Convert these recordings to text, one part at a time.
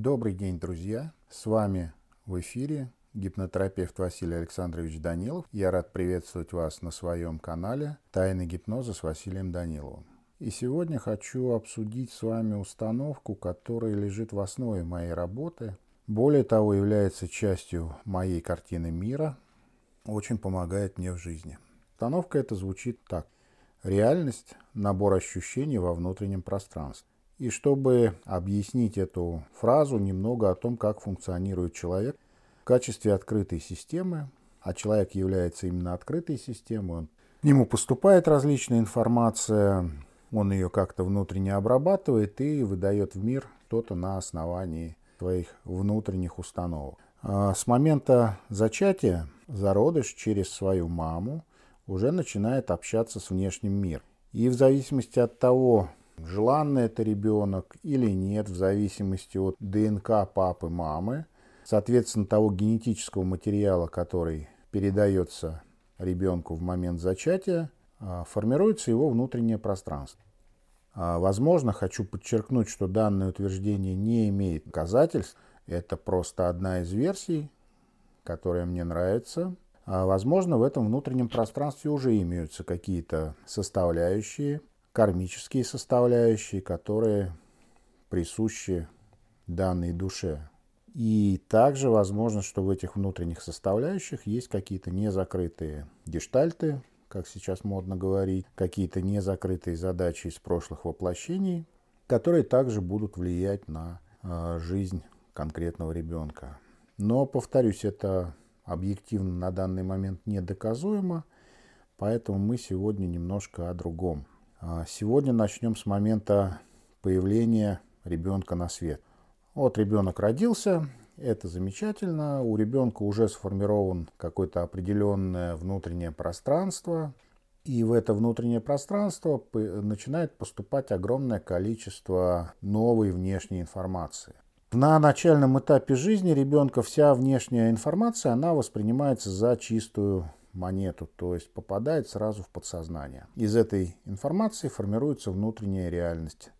Добрый день, друзья! С вами в эфире гипнотерапевт Василий Александрович Данилов. Я рад приветствовать вас на своем канале «Тайны гипноза» с Василием Даниловым. И сегодня хочу обсудить с вами установку, которая лежит в основе моей работы. Более того, является частью моей картины мира, очень помогает мне в жизни. Установка эта звучит так. Реальность – набор ощущений во внутреннем пространстве. И чтобы объяснить эту фразу, немного о том, как функционирует человек в качестве открытой системы, а человек является именно открытой системой, он, к нему поступает различная информация, он ее как-то внутренне обрабатывает и выдает в мир что-то на основании своих внутренних установок. А с момента зачатия зародыш через свою маму уже начинает общаться с внешним миром. И в зависимости от того, желанный это ребенок или нет, в зависимости от ДНК папы, мамы, соответственно, того генетического материала, который передается ребенку в момент зачатия, а, формируется его внутреннее пространство. А, возможно, хочу подчеркнуть, что данное утверждение не имеет доказательств. Это просто одна из версий, которая мне нравится. А, возможно, в этом внутреннем пространстве уже имеются какие-то составляющие, кармические составляющие, которые присущи данной душе. И также возможно, что в этих внутренних составляющих есть какие-то незакрытые гештальты, как сейчас модно говорить, какие-то незакрытые задачи из прошлых воплощений, которые также будут влиять на э, жизнь конкретного ребенка. Но, повторюсь, это объективно на данный момент недоказуемо, поэтому мы сегодня немножко о другом. А, сегодня начнем с момента появления ребенка на свет. Вот ребенок родился, это замечательно. У ребенка уже сформирован какое-то определенное внутреннее пространство. И в это внутреннее пространство начинает поступать огромное количество новой внешней информации. На начальном этапе жизни ребенка вся внешняя информация, она воспринимается за чистую монету, то есть попадает сразу в подсознание. Из этой информации формируется внутренняя реальность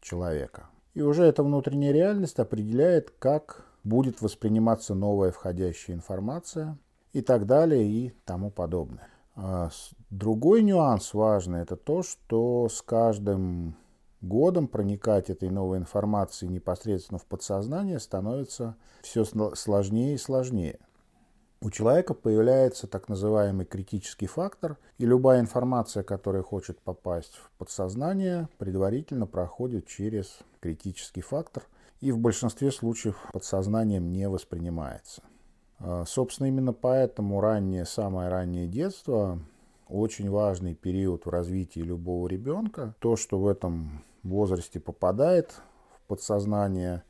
человека. И уже эта внутренняя реальность определяет, как будет восприниматься новая входящая информация и так далее и тому подобное. А другой нюанс важный – это то, что с каждым годом проникать этой новой информации непосредственно в подсознание становится все сложнее и сложнее у человека появляется так называемый критический фактор, и любая информация, которая хочет попасть в подсознание, предварительно проходит через критический фактор, и в большинстве случаев подсознанием не воспринимается. А, собственно, именно поэтому раннее, самое раннее детство очень важный период в развитии любого ребенка. То, что в этом возрасте попадает в подсознание,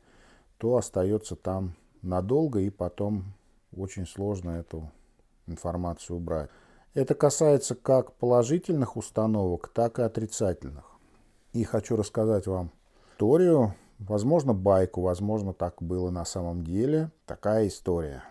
то остается там надолго и потом очень сложно эту информацию убрать. Это касается как положительных установок, так и отрицательных. И хочу рассказать вам историю, возможно, байку, возможно, так было на самом деле. Такая история.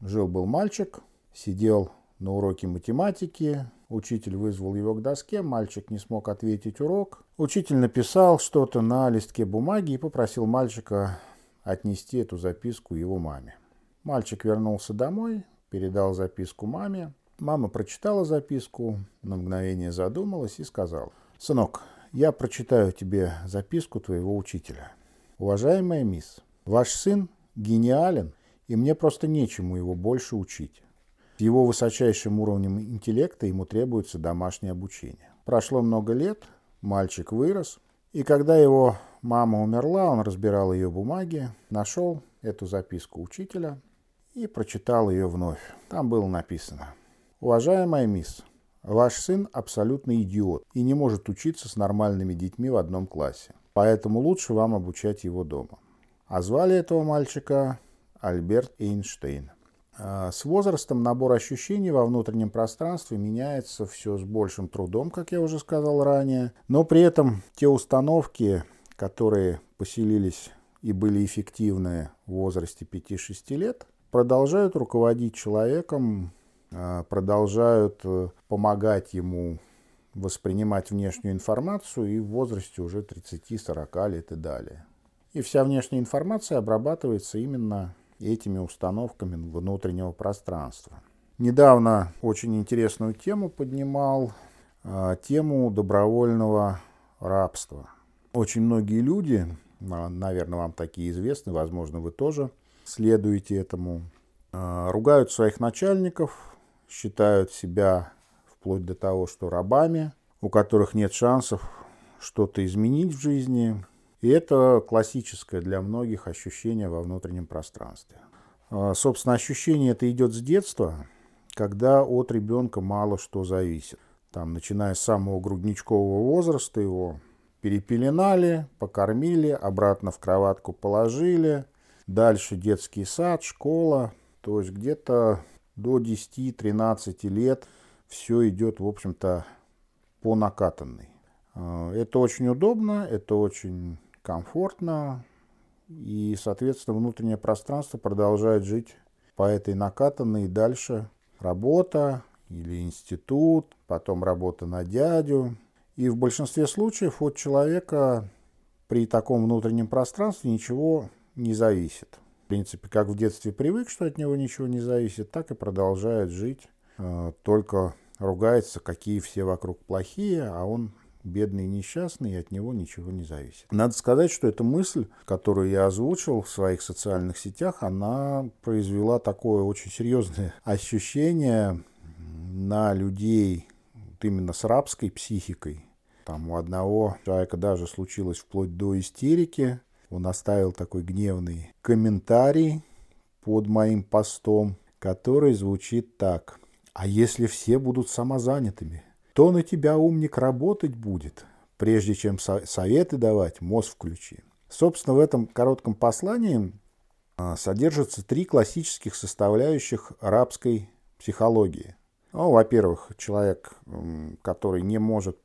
Жил-был мальчик, сидел на уроке математики, учитель вызвал его к доске, мальчик не смог ответить урок. Учитель написал что-то на листке бумаги и попросил мальчика отнести эту записку его маме. Мальчик вернулся домой, передал записку маме. Мама прочитала записку, на мгновение задумалась и сказала, «Сынок, я прочитаю тебе записку твоего учителя. Уважаемая мисс, ваш сын гениален, и мне просто нечему его больше учить. С его высочайшим уровнем интеллекта ему требуется домашнее обучение. Прошло много лет, мальчик вырос, и когда его мама умерла, он разбирал ее бумаги, нашел эту записку учителя и прочитал ее вновь. Там было написано. «Уважаемая мисс, ваш сын абсолютный идиот и не может учиться с нормальными детьми в одном классе. Поэтому лучше вам обучать его дома». А звали этого мальчика Альберт Эйнштейн. А с возрастом набор ощущений во внутреннем пространстве меняется все с большим трудом, как я уже сказал ранее, но при этом те установки, которые поселились и были эффективны в возрасте 5-6 лет, продолжают руководить человеком, а, продолжают э, помогать ему воспринимать внешнюю информацию и в возрасте уже 30-40 лет и далее. и вся внешняя информация обрабатывается именно этими установками внутреннего пространства. Недавно очень интересную тему поднимал, а, тему добровольного рабства. Очень многие люди, а, наверное, вам такие известны, возможно, вы тоже следуете этому, а, ругают своих начальников, считают себя вплоть до того, что рабами, у которых нет шансов что-то изменить в жизни. И это классическое для многих ощущение во внутреннем пространстве. Собственно, ощущение это идет с детства, когда от ребенка мало что зависит. Там, начиная с самого грудничкового возраста его перепеленали, покормили, обратно в кроватку положили. Дальше детский сад, школа. То есть где-то до 10-13 лет все идет, в общем-то, по накатанной. А, это очень удобно, это очень комфортно, и, соответственно, внутреннее пространство продолжает жить по этой накатанной и дальше работа или институт, потом работа на дядю. И в большинстве случаев от человека при таком внутреннем пространстве ничего не зависит. В принципе, как в детстве привык, что от него ничего не зависит, так и продолжает жить, э, только ругается, какие все вокруг плохие, а он бедный и несчастный, и от него ничего не зависит. Надо сказать, что эта мысль, которую я озвучил в своих социальных сетях, она произвела такое очень серьезное ощущение на людей вот именно с рабской психикой. Там у одного человека даже случилось вплоть до истерики. Он оставил такой гневный комментарий под моим постом, который звучит так. А если все будут самозанятыми? то на тебя, умник, работать будет. Прежде чем советы давать, мозг включи. Собственно, в этом коротком послании а, содержатся три классических составляющих арабской психологии. Ну, во-первых, человек, который не может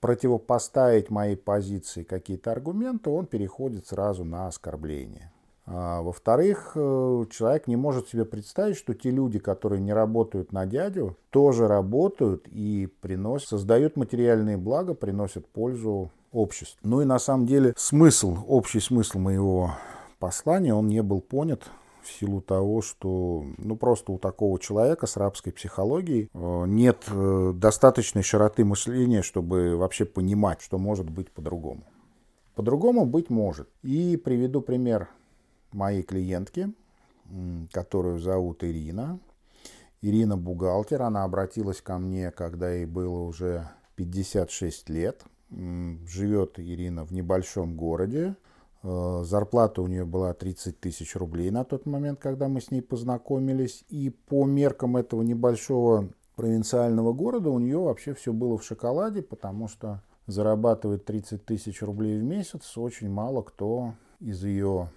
противопоставить моей позиции какие-то аргументы, он переходит сразу на оскорбление. А, во-вторых, э, человек не может себе представить, что те люди, которые не работают на дядю, тоже работают и приносят, создают материальные блага, приносят пользу обществу. Ну и на самом деле смысл, общий смысл моего послания, он не был понят в силу того, что ну, просто у такого человека с рабской психологией э, нет э, достаточной широты мышления, чтобы вообще понимать, что может быть по-другому. По-другому быть может. И приведу пример моей клиентки, которую зовут Ирина. Ирина бухгалтер, она обратилась ко мне, когда ей было уже 56 лет. Живет Ирина в небольшом городе. Э, зарплата у нее была 30 тысяч рублей на тот момент, когда мы с ней познакомились. И по меркам этого небольшого провинциального города у нее вообще все было в шоколаде, потому что зарабатывает 30 тысяч рублей в месяц очень мало кто из ее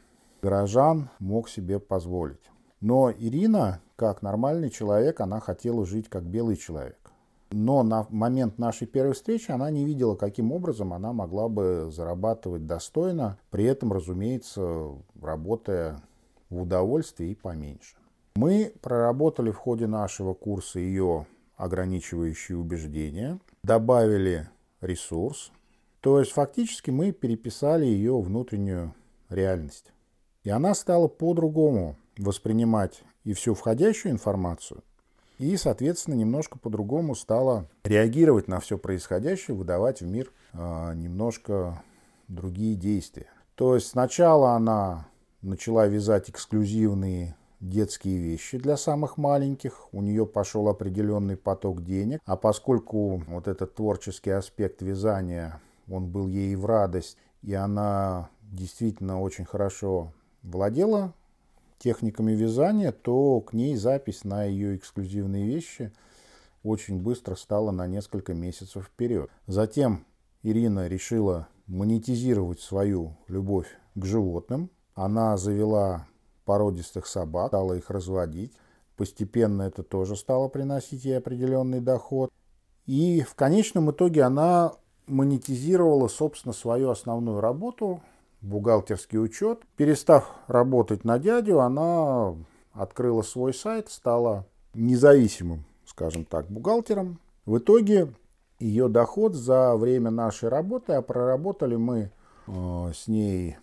горожан мог себе позволить. Но Ирина, как нормальный человек, она хотела жить как белый человек. Но на момент нашей первой встречи она не видела, каким образом она могла бы зарабатывать достойно, при этом, разумеется, работая в удовольствии и поменьше. Мы проработали в ходе нашего курса ее ограничивающие убеждения, добавили ресурс, то есть фактически мы переписали ее внутреннюю реальность. И она стала по-другому воспринимать и всю входящую информацию, и, соответственно, немножко по-другому стала реагировать на все происходящее, выдавать в мир э, немножко другие действия. То есть сначала она начала вязать эксклюзивные детские вещи для самых маленьких, у нее пошел определенный поток денег, а поскольку вот этот творческий аспект вязания, он был ей в радость, и она действительно очень хорошо владела техниками вязания, то к ней запись на ее эксклюзивные вещи очень быстро стала на несколько месяцев вперед. Затем Ирина решила монетизировать свою любовь к животным. Она завела породистых собак, стала их разводить. Постепенно это тоже стало приносить ей определенный доход. И в конечном итоге она монетизировала, собственно, свою основную работу бухгалтерский учет. Перестав работать на дядю, она открыла свой сайт, стала независимым, скажем так, бухгалтером. В итоге ее доход за время нашей работы, а проработали мы э, с ней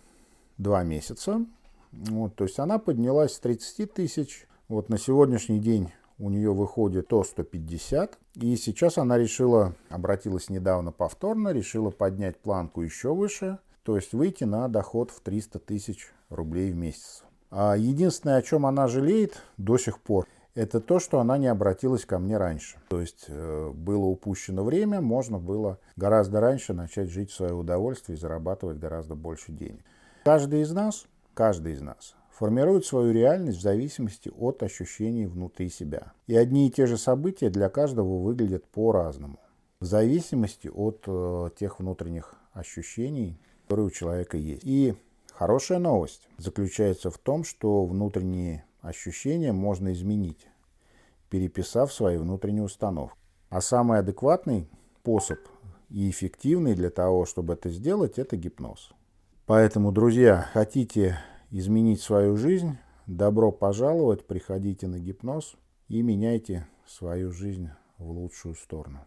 два месяца. Вот, то есть она поднялась с 30 тысяч. Вот на сегодняшний день у нее выходит то 150. И сейчас она решила, обратилась недавно повторно, решила поднять планку еще выше, то есть выйти на доход в 300 тысяч рублей в месяц. А единственное, о чем она жалеет до сих пор, это то, что она не обратилась ко мне раньше. То есть э, было упущено время, можно было гораздо раньше начать жить в свое удовольствие и зарабатывать гораздо больше денег. Каждый из нас, каждый из нас формирует свою реальность в зависимости от ощущений внутри себя. И одни и те же события для каждого выглядят по-разному. В зависимости от э, тех внутренних ощущений, которые у человека есть. И хорошая новость заключается в том, что внутренние ощущения можно изменить, переписав свои внутренние установки. А самый адекватный способ и эффективный для того, чтобы это сделать, это гипноз. Поэтому, друзья, хотите изменить свою жизнь, добро пожаловать, приходите на гипноз и меняйте свою жизнь в лучшую сторону.